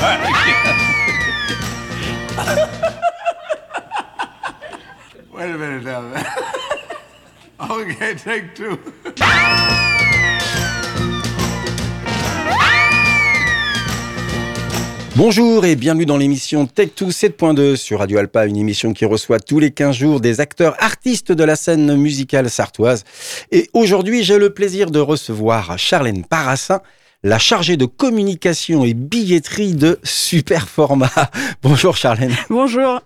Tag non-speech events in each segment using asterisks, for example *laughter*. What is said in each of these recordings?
Wait a minute now. *laughs* okay, take two. Bonjour et bienvenue dans l'émission Tech2 7.2 sur Radio Alpa, une émission qui reçoit tous les 15 jours des acteurs artistes de la scène musicale sartoise. Et aujourd'hui, j'ai le plaisir de recevoir Charlène Parassin, la chargée de communication et billetterie de Superformat. *laughs* Bonjour Charlène. Bonjour.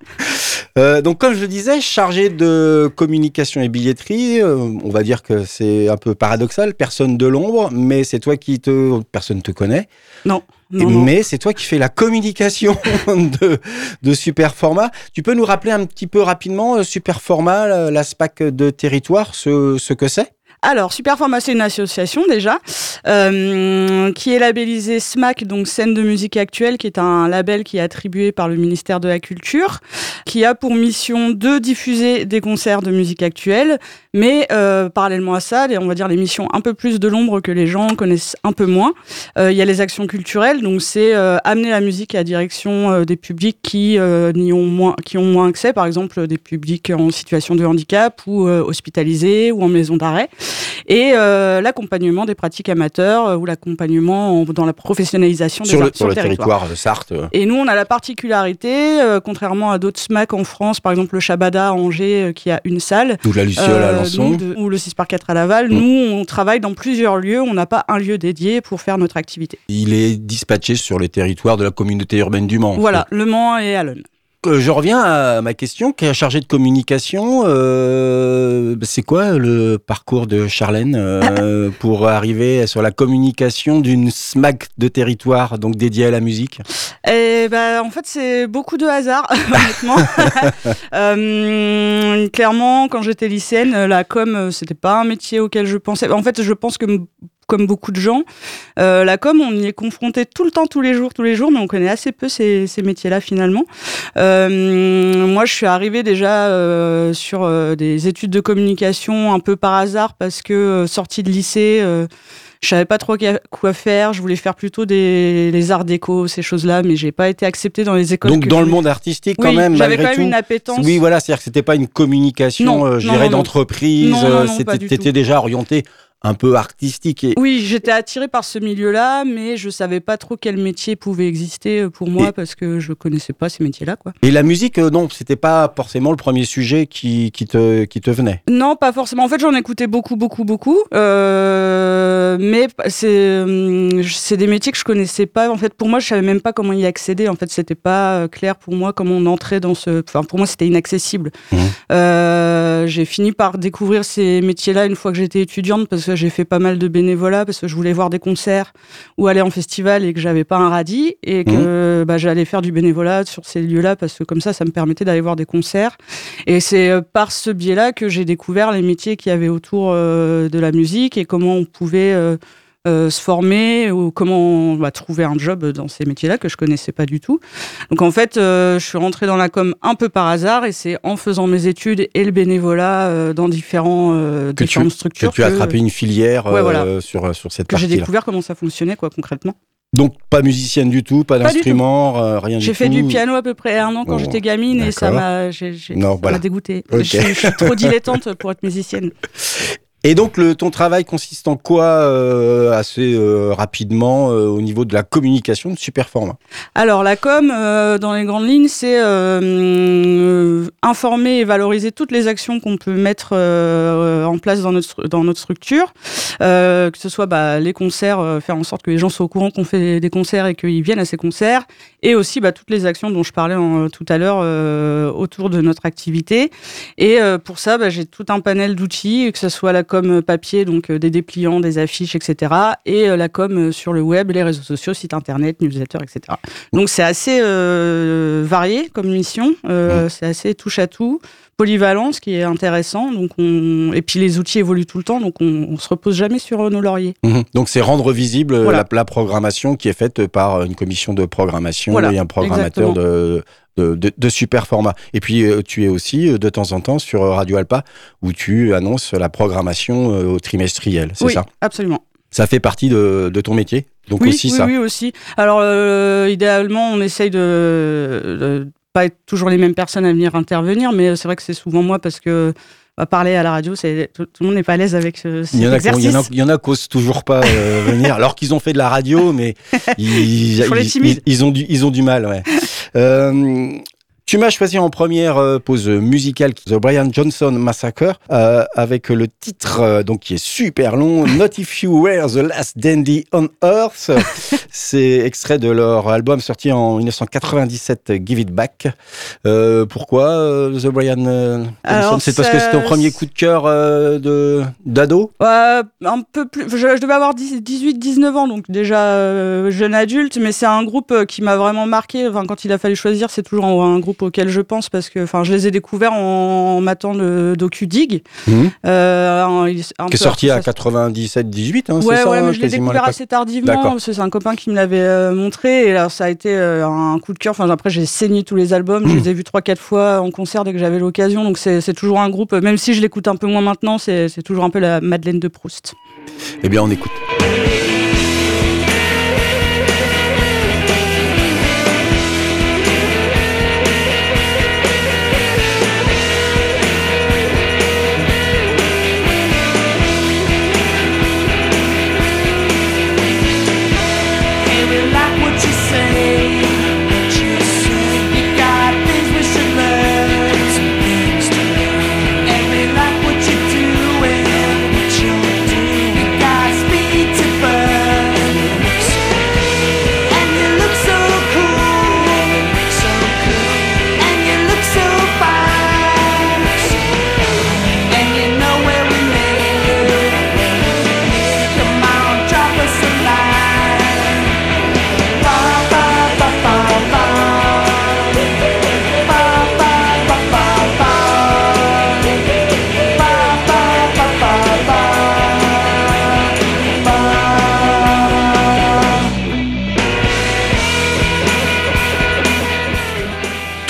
Euh, donc comme je le disais, chargée de communication et billetterie, euh, on va dire que c'est un peu paradoxal, personne de l'ombre, mais c'est toi qui te... Personne te connaît. Non. Et- non, non. Mais c'est toi qui fais la communication *laughs* de, de Superformat. Tu peux nous rappeler un petit peu rapidement euh, Superformat, la- la SPAC de territoire, ce, ce que c'est? Alors, Superformat, c'est une association déjà, euh, qui est labellisée SMAC, donc scène de musique actuelle, qui est un label qui est attribué par le ministère de la Culture, qui a pour mission de diffuser des concerts de musique actuelle, mais euh, parallèlement à ça, les- on va dire les missions un peu plus de l'ombre que les gens connaissent un peu moins. Euh, Il y a les actions culturelles, donc c'est amener la musique à direction des publics qui, n'y ont moins, qui ont moins accès, par exemple des publics en situation de handicap ou hospitalisés ou en maison d'arrêt et euh, l'accompagnement des pratiques amateurs euh, ou l'accompagnement en- dans la professionnalisation des sur le, sur le territoire de Sarthe euh. Et nous, on a la particularité, euh, contrairement à d'autres SMAC en France, par exemple le Shabada à Angers, euh, qui a une salle, D'où la Luciole à Alençon. de- ou le 6 par 4 à Laval, Mm. nous, on travaille dans plusieurs lieux, on n'a pas un lieu dédié pour faire notre activité. Il est dispatché sur le territoire de la communauté urbaine du Mans. Voilà, Le Mans et Allen. Euh, Je reviens à ma question, qui est chargée de communication. euh, c'est quoi le parcours de Charlène euh, pour arriver sur la communication d'une SMAC de territoire, donc dédiée à la musique? Et ben, en fait, c'est beaucoup de hasard, *laughs* honnêtement. *laughs* Euh, clairement, quand j'étais lycéenne, la com, euh, c'était pas un métier auquel je pensais. En fait, je pense que comme beaucoup de gens, euh, la com, on y est confronté tout le temps, tous les jours, tous les jours, mais on connaît assez peu ces, ces métiers-là finalement. Euh, moi, je suis arrivée déjà euh, sur des études de communication un peu par hasard parce que sortie de lycée. je savais pas trop quoi faire. Je voulais faire plutôt des les arts déco, ces choses-là, mais j'ai pas été acceptée dans les écoles. Donc dans le monde artistique quand Oui, même, j'avais quand même tout. une appétence. Oui, voilà, c'est-à-dire que c'était pas une communication, je dirais, d'entreprise. C'était- déjà orienté un peu artistique. Et, Oui, j'étais attirée par ce milieu-là, mais je savais pas trop quel métier pouvait exister euh, pour moi Et- parce que je connaissais pas ces métiers-là, quoi. et la musique, euh, non, c'était pas forcément le premier sujet qui, qui, te, qui te venait. Non, pas forcément. En fait, j'en écoutais beaucoup, beaucoup, beaucoup. Euh, mais c'est hum, c'est des métiers que je connaissais pas. En fait, pour moi, je savais même pas comment y accéder. En fait, c'était pas clair pour moi comment on entrait dans ce. Enfin, pour moi, c'était inaccessible. Euh, j'ai fini par découvrir ces métiers-là une fois que j'étais étudiante parce que j'ai fait pas mal de bénévolat parce que je voulais voir des concerts ou aller en festival et que j'avais pas un radis et que bah, j'allais faire du bénévolat sur ces lieux-là parce que comme ça, ça me permettait d'aller voir des concerts. Et c'est euh, par ce biais-là que j'ai découvert les métiers qu'il y avait autour euh, de la musique et comment on pouvait euh, se former ou comment on va trouver un job dans ces métiers-là que je connaissais pas du tout. Donc en fait, euh, je suis rentrée dans la com un peu par hasard et c'est en faisant mes études et le bénévolat euh, dans différents, Que tu- différentes Que structures tu as attrapé une filière Ouais, voilà. sur, sur cette que j'ai découvert comment ça fonctionnait quoi concrètement. Donc pas musicienne du tout, pas d'instrument, euh, rien du tout. J'ai fait du piano à peu près un an quand Oh, j'étais gamine et ça m'a voilà. m'a dégoûté. Ok. Je, je suis trop *laughs* dilettante pour être musicienne. Et donc ton travail consiste en quoi euh, assez euh, rapidement euh, au niveau de la communication de Superformat Alors la com, dans les grandes lignes, c'est informer et valoriser toutes les actions qu'on peut mettre en place dans notre dans notre structure, que ce soit bah, les concerts, faire en sorte que les gens soient au courant qu'on fait des concerts et qu'ils viennent à ces concerts, et aussi bah, toutes les actions dont je parlais tout à l'heure autour de notre activité. Et pour ça, bah, j'ai tout un panel d'outils, que ce soit la com papier, donc euh, des dépliants, des affiches, etc., et euh, la com euh, sur le web, les réseaux sociaux, site internet, newsletter, etc. Donc c'est assez euh, varié comme mission, euh, c'est assez touche à tout, polyvalent, ce qui est intéressant. Donc on... et puis les outils évoluent tout le temps, donc on, on se repose jamais sur euh, nos lauriers. Mhm. Donc c'est rendre visible euh, Voilà. la, la programmation qui est faite par une commission de programmation Voilà, et un programmateur de, de, de, de super format. Et puis euh, tu es aussi euh, de temps en temps sur Radio Alpa où tu annonces la programmation euh, au trimestriel, c'est oui, ça? absolument. Ça fait partie de, de ton métier? Donc oui, aussi oui, ça? oui, aussi. Alors, euh, idéalement, on essaye de, de pas être toujours les mêmes personnes à venir intervenir, mais c'est vrai que c'est souvent moi parce que bah, parler à la radio, c'est tout, tout le monde n'est pas à l'aise avec ce, Il y en a, exercice. il y en a, il y en a qui osent toujours pas euh, *laughs* venir, alors qu'ils ont fait de la radio, mais *laughs* ils ont du, ils ont du mal. Ouais. Euh, tu m'as choisi en première euh, pause musicale The Brian Johnson Massacre euh, avec le titre euh, donc qui est super long *laughs* Not If You Were the Last Dandy on Earth. *laughs* C'est extrait de leur album sorti en 1997 Give It Back. Euh, pourquoi The Brian Johnson? C'est parce que c'était ton premier coup de cœur de d'ado? Un peu plus. Je, je devais avoir 18-19 ans, donc déjà jeune adulte, mais c'est un groupe qui m'a vraiment marqué. Enfin, quand il a fallu choisir, c'est toujours un, un auquel je pense parce que, enfin, je les ai découverts en, en matant le docu Dig, Mhm. euh, qui est sorti à ça- 97-18, hein, Ouais, c'est ça ouais, mais je l'ai quasiment à découvert assez tardivement parce que c'est un copain qui me l'avait euh, montré et là ça a été euh, un coup de cœur. Enfin après j'ai saigné tous les albums, je les ai vus trois quatre fois en concert dès que j'avais l'occasion. Donc c'est toujours un groupe, euh, même si je l'écoute un peu moins maintenant, c'est toujours un peu la Madeleine de Proust. Eh bien, on écoute.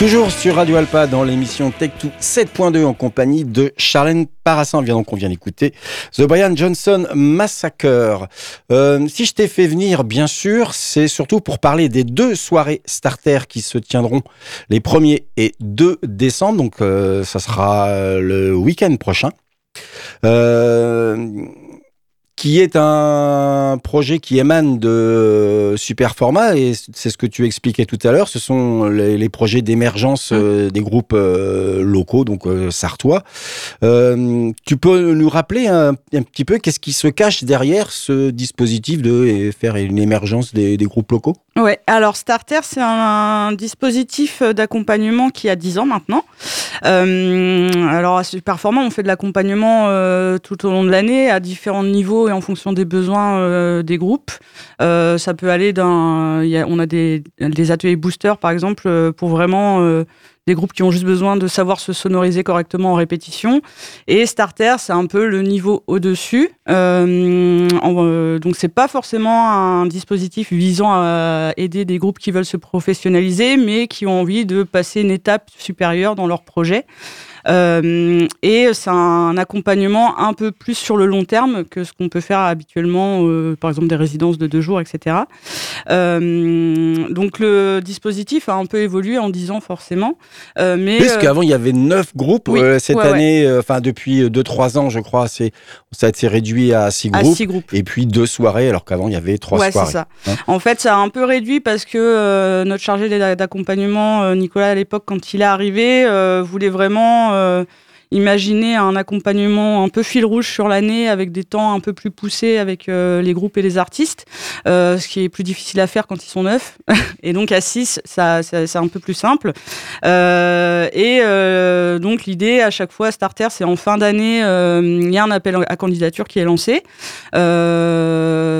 Toujours sur Radio Alpa dans l'émission Tech2 7.2 en compagnie de Charlène Parassin. Bien donc on vient d'écouter The Brian Johnson Massacre. Euh, si je t'ai fait venir, bien sûr, c'est surtout pour parler des deux soirées starter qui se tiendront les 1er et 2 décembre. Donc euh, ça sera le week-end prochain. Euh, qui est un projet qui émane de Superformat et c'est ce que tu expliquais tout à l'heure. Ce sont les, les projets d'émergence euh, des groupes euh, locaux, donc euh, sartois. Euh, tu peux nous rappeler un, un petit peu qu'est-ce qui se cache derrière ce dispositif de euh, faire une émergence des, des groupes locaux? Ouais, alors Starter, c'est un, un dispositif d'accompagnement qui a 10 ans maintenant. Euh, alors à Superformant, on fait de l'accompagnement euh, tout au long de l'année à différents niveaux et en fonction des besoins euh, des groupes. Euh, ça peut aller d'un, on a des, ateliers booster par exemple euh, pour vraiment des groupes qui ont juste besoin de savoir se sonoriser correctement en répétition. Et Starter, c'est un peu le niveau au-dessus. Euh, donc, c'est pas forcément un dispositif visant à aider des groupes qui veulent se professionnaliser, mais qui ont envie de passer une étape supérieure dans leur projet. Euh, et c'est un accompagnement un peu plus sur le long terme que ce qu'on peut faire habituellement, euh, par exemple des résidences de deux jours, etc. Euh, donc le dispositif a un peu évolué en dix ans forcément, mais Parce qu'avant, il y avait neuf groupes. oui, cette ouais, année, enfin depuis 2-3 ans, je crois, c'est ça a été réduit à six à groupes. six groupes. Et puis deux soirées, alors qu'avant, il y avait trois ouais, soirées. ça. Hein. en fait, ça a un peu réduit parce que notre chargé d'a- d'accompagnement, Nicolas, à l'époque, quand il est arrivé, voulait vraiment euh, imaginer un accompagnement un peu fil rouge sur l'année avec des temps un peu plus poussés avec euh, les groupes et les artistes, euh, ce qui est plus difficile à faire quand ils sont neufs. *laughs* et donc à 6, ça, ça- c'est un peu plus simple. Euh, et donc l'idée à chaque fois, Starter, c'est en fin d'année, il y a un appel à candidature qui est lancé.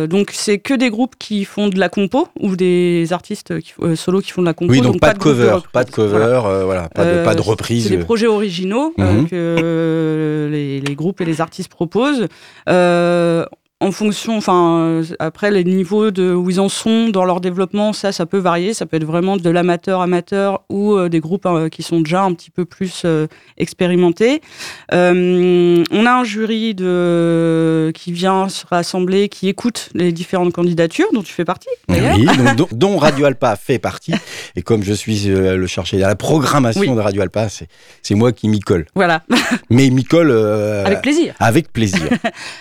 Donc c'est que des groupes qui font de la compo ou des artistes qui, solo qui font de la compo. Oui, donc, pas, de cover, pas de cover, Voilà. voilà, pas, de, pas de c'est- reprise. C'est des projets originaux Mhm. Les groupes et les artistes proposent. Euh, en fonction, enfin, euh, après les niveaux de où ils en sont dans leur développement, ça, ça peut varier. Ça peut être vraiment de l'amateur amateur ou euh, des groupes euh, qui sont déjà un petit peu plus euh, expérimentés. Euh, on a un jury de qui vient se rassembler, qui écoute les différentes candidatures dont tu fais partie. Oui, donc, dont, *laughs* dont Radio Alpa fait partie. Et comme je suis le chercher à la programmation Oui. de Radio Alpa, c'est c'est moi qui m'y colle. Voilà, Mais m'y colle avec plaisir. avec plaisir.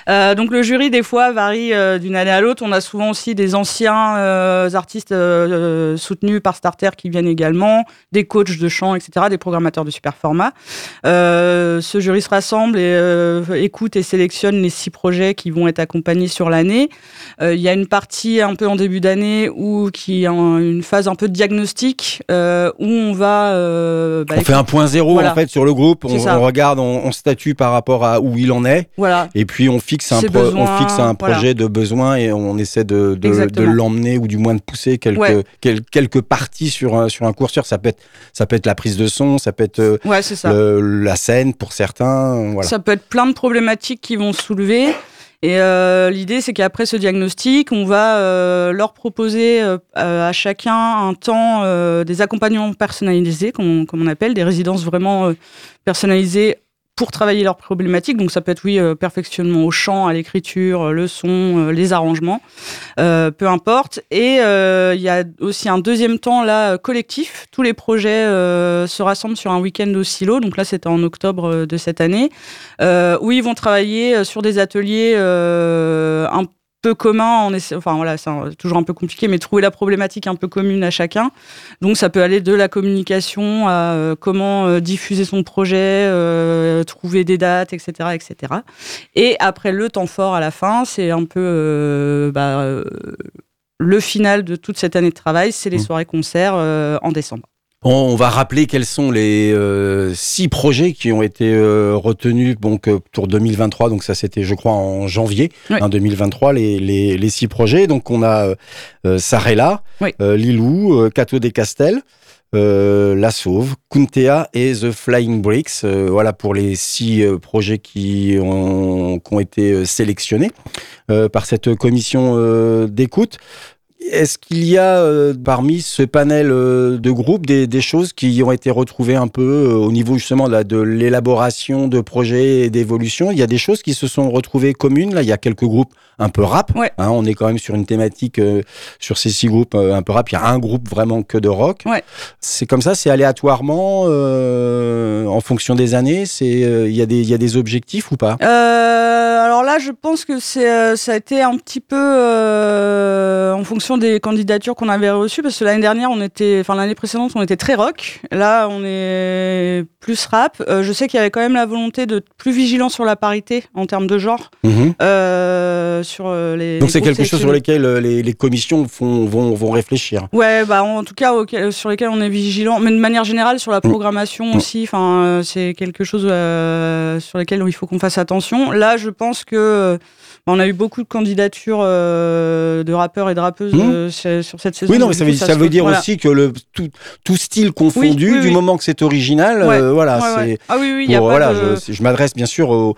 *laughs* Donc le jury des fois varie euh, d'une année à l'autre. On a souvent aussi des anciens euh, artistes euh, soutenus par Starter qui viennent également, des coachs de chant, etc., des programmateurs de super format. Ce jury se rassemble et écoute et sélectionne les six projets qui vont être accompagnés sur l'année. Il y a une partie un peu en début d'année où qui est en- une phase un peu de diagnostic où on va bah, on fait un point zéro Voilà. en fait sur le groupe. On, regarde, on, on statue par rapport à où il en est. voilà Et puis on fixe un, pro- on fixe un voilà. projet de besoin et on essaie de, de, de Exactement. l'emmener ou du moins de pousser quelques, Ouais. quelques parties sur un, sur un courseur. Ça peut, être, ça peut être la prise de son, ça peut être euh, ouais c'est ça. le- la scène pour certains. Voilà. Ça peut être plein de problématiques qui vont soulever. Et euh, l'idée, c'est qu'après ce diagnostic, on va euh, leur proposer euh, à chacun un temps, des accompagnements personnalisés, comme on, comme on appelle, des résidences vraiment personnalisées pour travailler leurs problématiques. Donc ça peut être, oui, euh, perfectionnement au chant, à l'écriture, euh, le son, euh, les arrangements, peu importe. Et il y a aussi un deuxième temps là collectif. Tous les projets se rassemblent sur un week-end au silo. Donc là, c'était en octobre de cette année, où ils vont travailler sur des ateliers un peu communs. En essa- enfin voilà, c'est toujours un peu compliqué, mais trouver la problématique un peu commune à chacun. Donc ça peut aller de la communication à euh, comment euh, diffuser son projet, euh, trouver des dates, etc., etc. Et après le temps fort à la fin, c'est un peu bah, le final de toute cette année de travail, c'est les Mmh. soirées-concerts euh, en décembre. On va rappeler quels sont les euh, six projets qui ont été euh, retenus donc, euh, pour 2023. Donc ça, c'était, je crois, en janvier Oui. hein, 2023, les, les, les six projets. Donc on a euh, Sarella, Oui. Lilou, Cato des Castel, euh, La Sauve, Kuntea et The Flying Bricks. Euh, voilà pour les six projets qui ont, qui ont été sélectionnés euh, par cette commission euh, d'écoute. Est-ce qu'il y a euh, parmi ce panel euh, de groupes des, des choses qui ont été retrouvées un peu euh, au niveau justement là, de l'élaboration de projets et d'évolution Il y a des choses qui se sont retrouvées communes. Là, il y a quelques groupes un peu rap. Ouais. hein, on est quand même sur une thématique sur ces six groupes un peu rap. Il y a un groupe vraiment que de rock. Ouais. C'est comme ça, c'est aléatoirement en fonction des années? C'est il y a des il y a des objectifs ou pas? Alors là, je pense que c'est, ça a été un petit peu en fonction des candidatures qu'on avait reçues, parce que l'année dernière, on était, enfin l'année précédente, on était très rock. Là, on est plus rap. Euh, je sais qu'il y avait quand même la volonté de plus vigilant sur la parité en termes de genre. Mhm. euh, sur euh, les. Donc c'est quelque chose sur lequel les, les commissions font, vont, vont réfléchir. Ouais, bah en tout cas auquel- sur lesquels on est vigilant, mais de manière générale sur la programmation Mm. aussi. Enfin, c'est quelque chose sur lequel il faut qu'on fasse attention. Là, je pense que on a eu beaucoup de candidatures euh, de rappeurs et de rappeuses Mm. euh, sur cette saison. Oui, non, mais ça veut, ça dire voilà. aussi que le, tout, tout style confondu, Oui, oui, du oui. moment que c'est original, Ouais, euh, voilà, Ouais, c'est. ouais. Ah oui, oui, il y a pour- pas voilà, de... je, je m'adresse bien sûr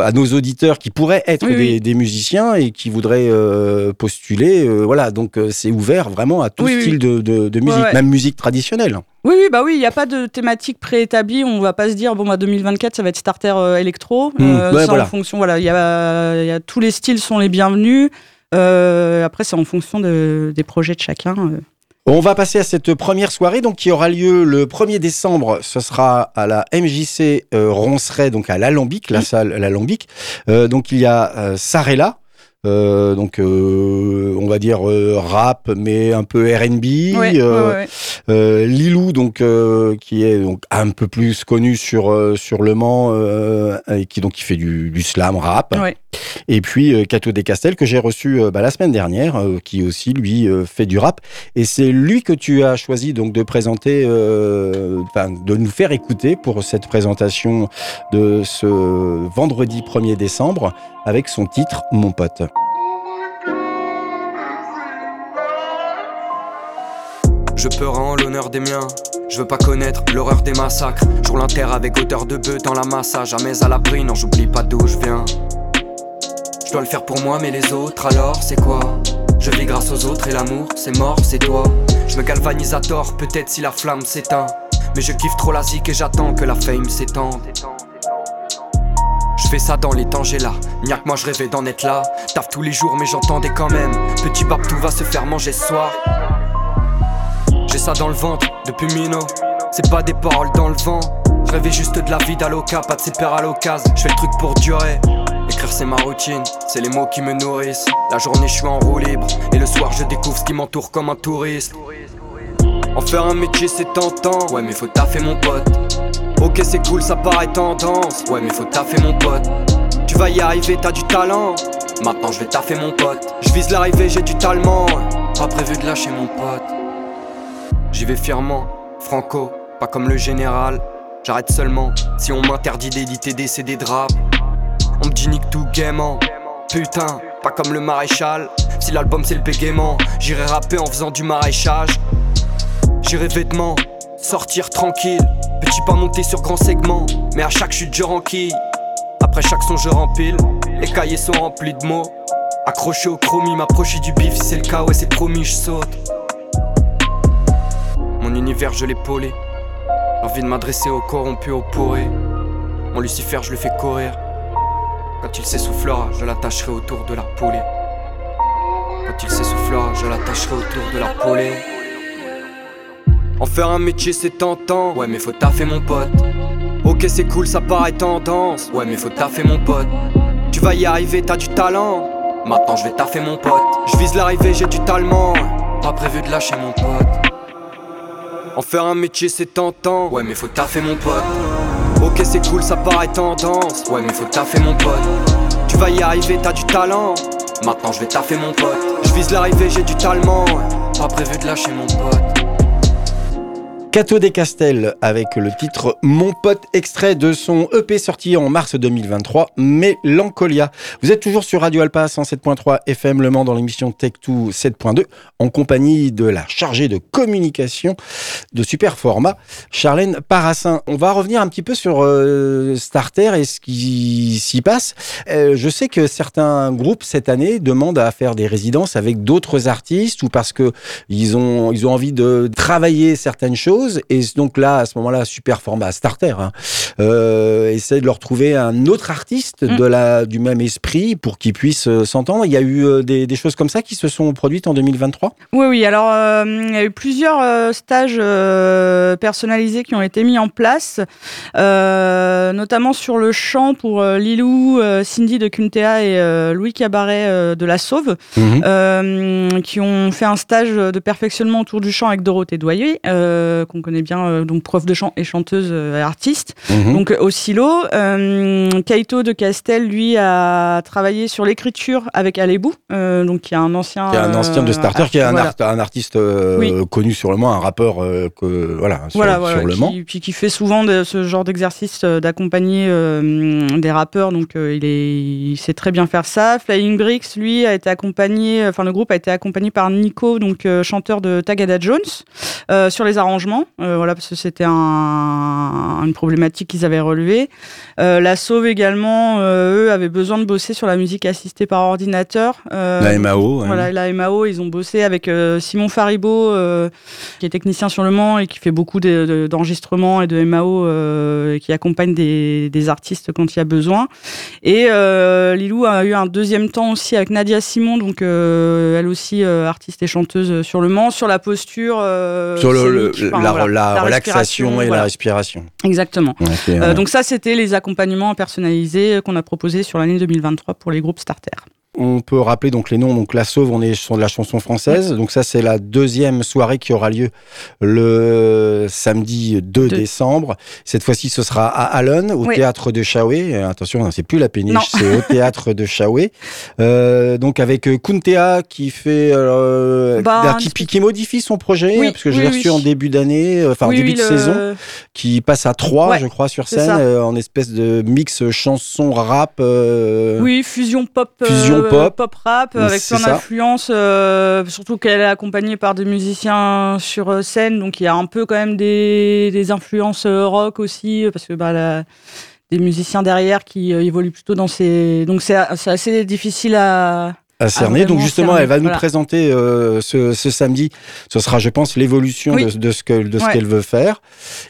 à nos auditeurs qui pourraient être des, musiciens et qui voudraient euh, postuler. voilà, donc c'est ouvert vraiment à tout style de, de- de musique, même musique traditionnelle. Oui, oui, bah oui, il n'y a pas de thématique préétablie. On va pas se dire, bon, bah 2024, ça va être starter euh, électro. Mm, ouais, ça, voilà. en fonction, voilà, il y a, y a tous les styles sont les bienvenus. Euh, après, c'est en fonction de- des projets de chacun. euh. On va passer à cette première soirée donc qui aura lieu le 1er décembre. Ce sera à la MJC euh, Ronceret, donc à l'Alambic, la salle l'Alambic. Euh, donc il y a euh, Sarella. Euh, donc euh, on va dire euh, rap mais un peu R&B Ouais, ouais, ouais. Lilou donc qui est donc un peu plus connu sur sur Le Mans et qui donc qui fait du, du slam rap et puis Cato Descastel que j'ai reçu bah, la semaine dernière, qui aussi lui fait du rap. Et c'est lui que tu as choisi donc de présenter, de nous faire écouter pour cette présentation de ce vendredi 1er décembre avec son titre Mon pote. Je peux rendre l'honneur des miens. Je veux pas connaître l'horreur des massacres. Un terre avec odeur de bœuf dans la massa. Jamais à l'abri, non, j'oublie pas d'où je viens. Je dois le faire pour moi, mais les autres alors, c'est quoi? Je vis grâce aux autres et l'amour, c'est mort, c'est toi. Je me galvanise à tort, peut-être si la flamme s'éteint. Mais je kiffe trop la zik et j'attends que la fame s'étende. Je fais ça dans les temps, j'ai là. N'y que moi, je rêvais d'en être là. Taf tous les jours, mais j'entendais quand même. Petit bab, tout va se faire manger ce soir. J'ai ça dans le ventre depuis Mino. C'est pas des paroles dans le vent. Je rêvais juste de la vie d'Aloca, pas de ses pères à l'occasion. Je fais le truc pour durer. Écrire c'est ma routine, c'est les mots qui me nourrissent. La journée je suis en roue libre et le soir je découvre ce qui m'entoure comme un touriste. En faire un métier c'est tentant, ouais mais faut taffer mon pote. Ok c'est cool ça paraît tendance, ouais mais faut taffer mon pote. Tu vas y arriver, t'as du talent. Maintenant je vais taffer mon pote. Je vise l'arrivée, j'ai du talent. Pas prévu de lâcher mon pote. J'y vais fièrement, franco, pas comme le général. J'arrête seulement si on m'interdit d'éditer des CD de rap. On me dit nique tout gaiement. Putain, pas comme le maréchal. Si l'album c'est le bégaiement, j'irai rapper en faisant du maréchage. J'irai vêtements, sortir tranquille. Petit pas monter sur grand segment, mais à chaque chute je renquille. Après chaque son je rempile, les cahiers sont remplis de mots. Accroché au chromie, m'approcher du bif, c'est le cas, ouais c'est promis, je saute. Je l'ai polé. L'envie de m'adresser au corrompu, au pourri. Mon Lucifer je le fais courir. Quand il s'essoufflera, je l'attacherai autour de la poulée. Quand il s'essoufflera, je l'attacherai autour de la poulée. En faire un métier c'est tentant, ouais mais faut taffer mon pote. Ok c'est cool, ça paraît tendance, ouais mais faut taffer mon pote. Tu vas y arriver, t'as du talent. Maintenant je vais taffer mon pote. Je vise l'arrivée, j'ai du talent. Pas prévu de lâcher mon pote. En faire un métier c'est tentant, ouais mais faut taffer mon pote. Ok c'est cool, ça paraît tendance, ouais mais faut taffer mon pote. Tu vas y arriver, t'as du talent. Maintenant je vais taffer mon pote. Je vise l'arrivée, j'ai du talent. Pas prévu de lâcher mon pote. Cato des Castel avec le titre Mon pote, extrait de son EP sorti en mars 2023, Mélancolia. Vous êtes toujours sur Radio Alpa 107.3 FM Le Mans dans l'émission Tech2 7.2 en compagnie de la chargée de communication de Super Format, Charlène Parassin. On va revenir un petit peu sur euh, Starter et ce qui s'y passe. Euh, je sais que certains groupes cette année demandent à faire des résidences avec d'autres artistes ou parce que ils ont, ils ont envie de travailler certaines choses et donc là, à ce moment-là, super format starter, hein, euh, essaie de leur trouver un autre artiste Mm. de la, du même esprit pour qu'ils puissent euh, s'entendre. Il y a eu euh, des, des choses comme ça qui se sont produites en 2023 Oui, oui. Alors, euh, il y a eu plusieurs stages euh, personnalisés qui ont été mis en place, notamment sur le chant pour Lilou, Cindy de Kuntea et Louis Cabaret de La Sauve, Mhm. qui ont fait un stage de perfectionnement autour du chant avec Dorothée Doyer, euh, qu'on connaît bien, euh, donc prof de chant et chanteuse euh, artiste. Mhm. Donc au silo, euh, Kaito de Castel, lui, a travaillé sur l'écriture avec Alébou, euh, donc qui est un ancien. Qui est un ancien de euh, Starter, qui est un, voilà. art- un artiste euh, Oui. connu sur le Mans, un rappeur euh, que, voilà, sur, Voilà, sur voilà, le qui, Mans. puis qui fait souvent de, ce genre d'exercice euh, d'accompagner euh, des rappeurs, donc euh, il, est, il sait très bien faire ça. Flying Bricks, lui, a été accompagné, enfin le groupe a été accompagné par Nico, donc euh, chanteur de Tagada Jones, euh, sur les arrangements, euh, voilà parce que c'était un, une problématique qu'ils avaient relevée. Euh, la Sauve également, euh, eux avaient besoin de bosser sur la musique assistée par ordinateur. La MAO. voilà, la MAO, ils ont bossé avec Simon Faribault, qui est technicien sur le Mans et qui fait beaucoup de- de- d'enregistrements et de MAO et qui accompagne des, des artistes quand il y a besoin. Et Lilou a eu un deuxième temps aussi avec Nadia Simon, donc elle aussi artiste et chanteuse sur le Mans, sur la posture. euh, sur le, la, voilà, la la relaxation et la respiration. Exactement. Euh, euh, donc ça, c'était les accompagnements personnalisés qu'on a proposés sur l'année 2023 pour les groupes starter. On peut rappeler donc les noms. Donc La Sauve, on est sur de la chanson française. Donc ça, c'est la deuxième soirée qui aura lieu le samedi 2 Deux. décembre. Cette fois-ci, ce sera à Allen, au Oui. théâtre de Chaoué. Attention, non, c'est plus la péniche, c'est au *laughs* théâtre de Chaoué. Euh, donc avec euh, Kuntea qui fait, euh, Bah, qui, qui modifie son projet, Oui, parce que je l'ai reçu en début d'année, euh, enfin en début de le- saison, qui passe à 3 Ouais, je crois, sur scène, euh, en espèce de mix chanson rap. Oui, fusion pop, Fusion pop. pop rap, avec ça. d'influences, euh, surtout qu'elle est accompagnée par des musiciens sur euh, scène, donc il y a un peu quand même des, des influences euh, rock aussi, euh, parce que bah, la- des musiciens derrière qui euh, évoluent plutôt dans ces. Donc c'est assez difficile à. À cerner. vraiment Donc justement, cerner, elle va nous voilà. présenter euh, ce, ce samedi. Ce sera, je pense, l'évolution Oui. de, de ce Ouais. qu'elle veut faire.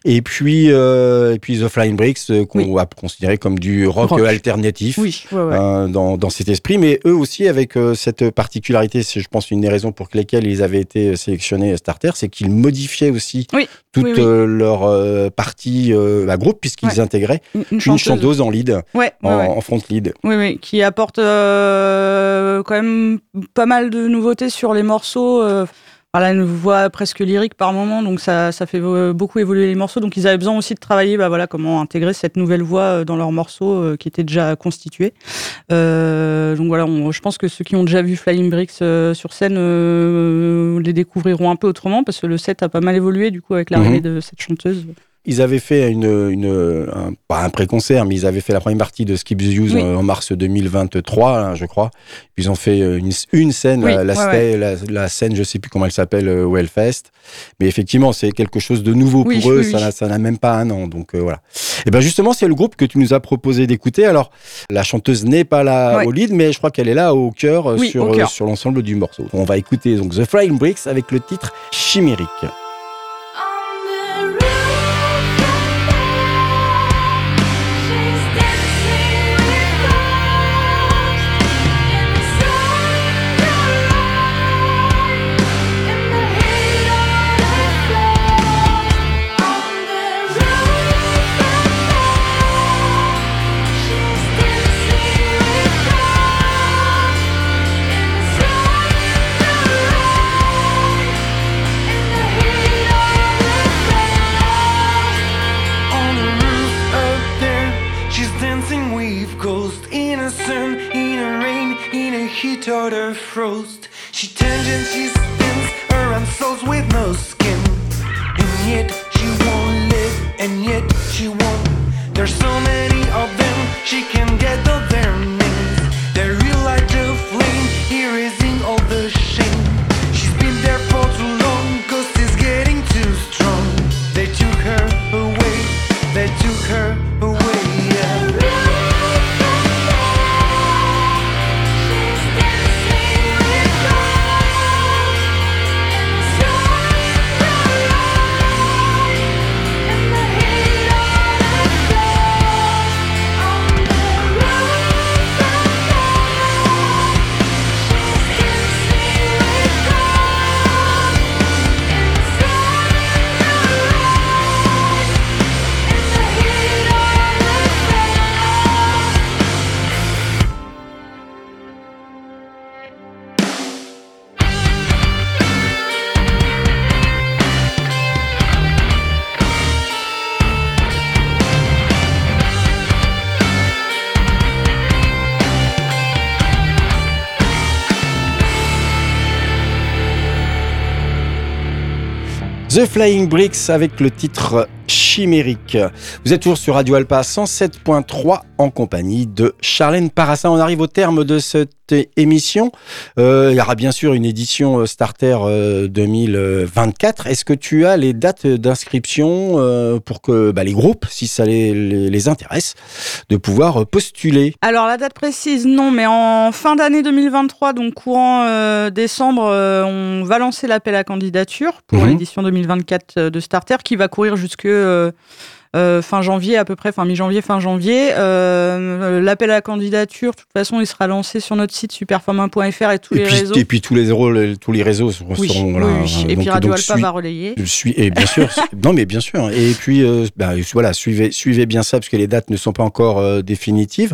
Et puis, euh, et puis The Flying Bricks, euh, qu'on Oui. va considérer comme du rock, Rock. alternatif. Oui, ouais, ouais. hein, dans, dans cet esprit, mais eux aussi avec cette particularité, c'est je pense une des raisons pour lesquelles ils avaient été sélectionnés à Starter, c'est qu'ils modifiaient aussi toute leur partie à groupe puisqu'ils intégraient Une, une une chanteuse. en lead, en, front lead. Oui, oui, qui apporte euh, quand même pas mal de nouveautés sur les morceaux. Euh, voilà, une voix presque lyrique par moment, donc ça, ça fait euh, beaucoup évoluer les morceaux. Donc ils avaient besoin aussi de travailler, bah, voilà, comment intégrer cette nouvelle voix euh, dans leurs morceaux euh, qui étaient déjà constitués. Euh, donc voilà, on- je pense que ceux qui ont déjà vu Flying Bricks euh, sur scène euh, les découvriront un peu autrement parce que le set a pas mal évolué du coup avec l'arrivée de cette chanteuse. Ils avaient fait une, une un, pas un pré-concert, mais ils avaient fait la première partie de Skip the Use Oui. en, en mars 2023, hein, je crois. Ils ont fait euh, une, une scène, Oui, la, la, ouais, sta- la- la scène, je sais plus comment elle s'appelle, euh, au Hellfest. Mais effectivement, c'est quelque chose de nouveau Oui, pour eux. ça n'a- ça n'a même pas un an, donc euh, voilà. Et ben justement, c'est le groupe que tu nous as proposé d'écouter. Alors, la chanteuse n'est pas là Ouais. au lead, mais je crois qu'elle est là au cœur euh, sur au euh, sur l'ensemble du morceau. On va écouter donc The Flying Bricks avec le titre Chimérique. She's dancing with ghosts in a sun, in a rain, in a heat or the frost. She and she spins around souls with no skin, and yet she won't live, and yet she won't. There's so many of them, she can get all The Flying Bricks avec le titre Chimérique. Vous êtes toujours sur Radio Alpa 107.3 en compagnie de Charlène Parassin. On arrive au terme de cette émission. Euh, il y aura bien sûr une édition euh, Starter euh, 2024. Est-ce que tu as les dates d'inscription euh, pour que bah, les groupes, si ça les, les- les intéresse, de pouvoir euh, postuler? Alors la date précise, non, mais en fin d'année 2023, donc courant euh, décembre, euh, on va lancer l'appel à candidature pour Mhm. l'édition 2024 de Starter qui va courir jusque euh, euh, fin janvier à peu près, fin mi-janvier, fin janvier. Euh, l'appel à candidature, de toute façon, il sera lancé sur notre site superformin.fr et tous et les puis, réseaux. et puis tous les, tous les réseaux seront, oui, seront oui, là. oui. Et Donc- puis Radio donc Alpa suis- va relayer. Suis et bien sûr non mais bien sûr et puis euh, bah, voilà suivez suivez bien ça parce que les dates ne sont pas encore euh, définitives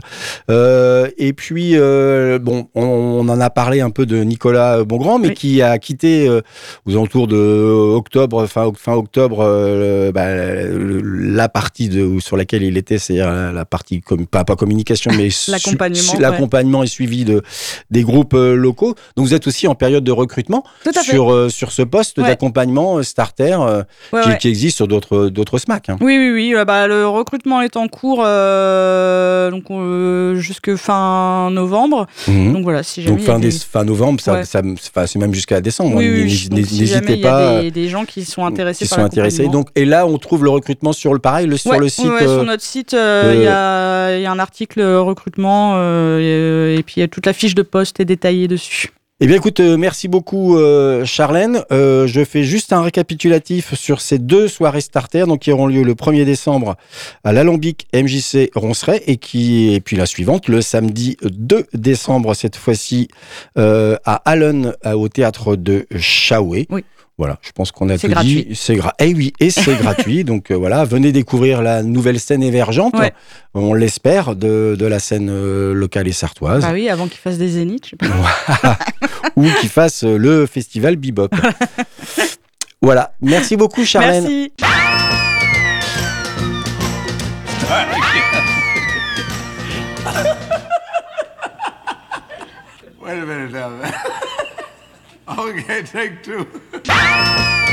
Euh, et puis euh, bon on, on en a parlé un peu de Nicolas Bongrand mais qui a quitté euh, aux alentours de octobre fin fin octobre euh, bah, la partie de sur laquelle il était c'est la, la partie com- pas pas communication mais *laughs* L'accompagnement, ouais. l'accompagnement et suivi de des groupes euh, locaux donc vous êtes aussi en période de recrutement sur euh, sur ce poste Ouais. d'accompagnement euh, starter euh, Ouais, qui, existe sur d'autres d'autres SMAC. hein. Oui, oui, oui. bah, le recrutement est en cours euh, donc jusque fin novembre. Mhm. Donc voilà, si jamais Donc fin, des- fin novembre, ça, ça, c'est même jusqu'à décembre. Oui, hein. oui, oui. Si N'hésitez jamais il y a pas. des, des gens qui sont intéressés qui par sont intéressés. Donc, et là, on trouve le recrutement sur le pareil pareil, le, sur le site. ouais, euh, sur notre site, euh, il euh, y, a, il y a un article recrutement euh, et, et puis il y a toute la fiche de poste est détaillée dessus. Eh bien, écoute, euh, merci beaucoup, euh, Charlène. Euh, je fais juste un récapitulatif sur ces deux soirées starter, donc qui auront lieu le 1er décembre à l'Alambic MJC Ronceret et qui et puis la suivante le samedi 2 décembre cette fois-ci euh, à Allen au théâtre de Chaoué. Oui. Voilà, je pense qu'on a tout gratuit. dit. C'est gra- eh oui, et c'est *laughs* gratuit. Donc euh, voilà, venez découvrir la nouvelle scène émergente, Ouais. on l'espère, de, de la scène euh, locale et sartoise. Bah oui, avant qu'ils fassent des zéniths. je sais pas. *laughs* ou qui fasse euh, le festival Bebop. *laughs* voilà. Merci beaucoup, Charlène. Merci. Okay, take two. *laughs*